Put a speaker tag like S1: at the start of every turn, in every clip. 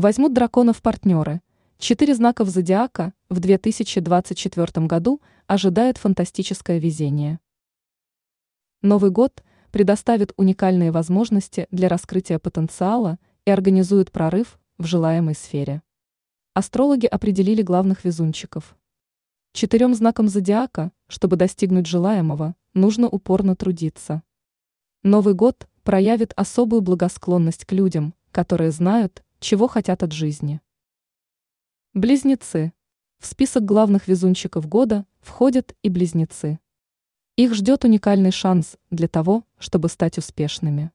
S1: Возьмут дракона в партнеры. Четыре знаков зодиака в 2024 году ожидает фантастическое везение. Новый год предоставит уникальные возможности для раскрытия потенциала и организует прорыв в желаемой сфере. Астрологи определили главных везунчиков. Четырем знакам зодиака, чтобы достигнуть желаемого, нужно упорно трудиться. Новый год проявит особую благосклонность к людям, которые знают, чего хотят от жизни. Близнецы. В список главных везунчиков года входят и близнецы. Их ждет уникальный шанс для того, чтобы стать успешными.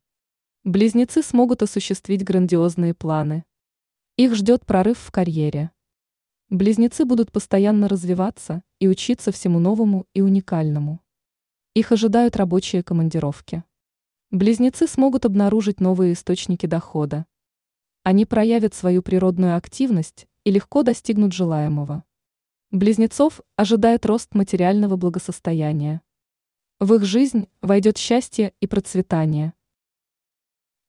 S1: Близнецы смогут осуществить грандиозные планы. Их ждет прорыв в карьере. Близнецы будут постоянно развиваться и учиться всему новому и уникальному. Их ожидают рабочие командировки. Близнецы смогут обнаружить новые источники дохода. Они проявят свою природную активность и легко достигнут желаемого. Близнецов ожидает рост материального благосостояния. В их жизнь войдет счастье и процветание.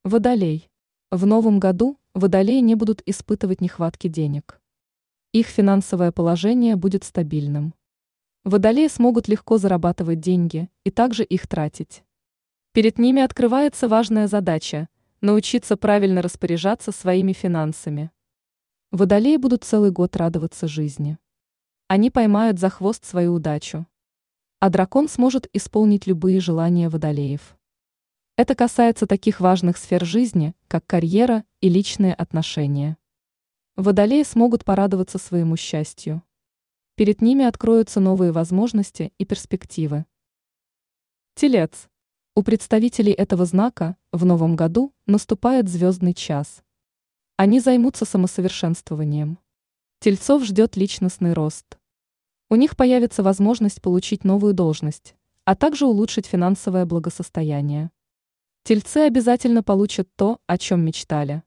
S1: Водолей. В новом году водолеи не будут испытывать нехватки денег. Их финансовое положение будет стабильным. Водолеи смогут легко зарабатывать деньги и также их тратить. Перед ними открывается важная задача – научиться правильно распоряжаться своими финансами. Водолеи будут целый год радоваться жизни. Они поймают за хвост свою удачу. А дракон сможет исполнить любые желания водолеев. Это касается таких важных сфер жизни, как карьера и личные отношения. Водолеи смогут порадоваться своему счастью. Перед ними откроются новые возможности и перспективы. Телец. У представителей этого знака в новом году наступает звездный час. Они займутся самосовершенствованием. Тельцов ждет личностный рост. У них появится возможность получить новую должность, а также улучшить финансовое благосостояние. Тельцы обязательно получат то, о чем мечтали.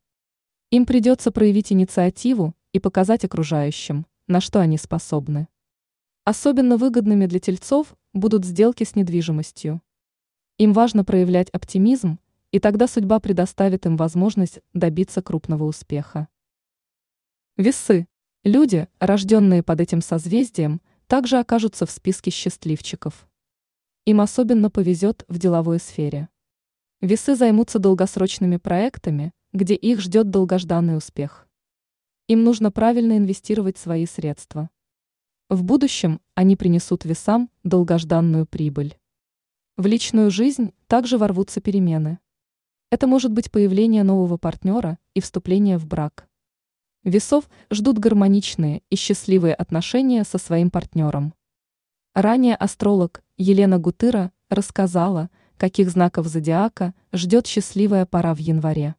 S1: Им придется проявить инициативу и показать окружающим, на что они способны. Особенно выгодными для тельцов будут сделки с недвижимостью. Им важно проявлять оптимизм, и тогда судьба предоставит им возможность добиться крупного успеха. Весы. Люди, рожденные под этим созвездием, также окажутся в списке счастливчиков. Им особенно повезет в деловой сфере. Весы займутся долгосрочными проектами, где их ждет долгожданный успех. Им нужно правильно инвестировать свои средства. В будущем они принесут весам долгожданную прибыль. В личную жизнь также ворвутся перемены. Это может быть появление нового партнера и вступление в брак. Весов ждут гармоничные и счастливые отношения со своим партнером. Ранее астролог Елена Гутыра рассказала, каких знаков зодиака ждет счастливая пора в январе.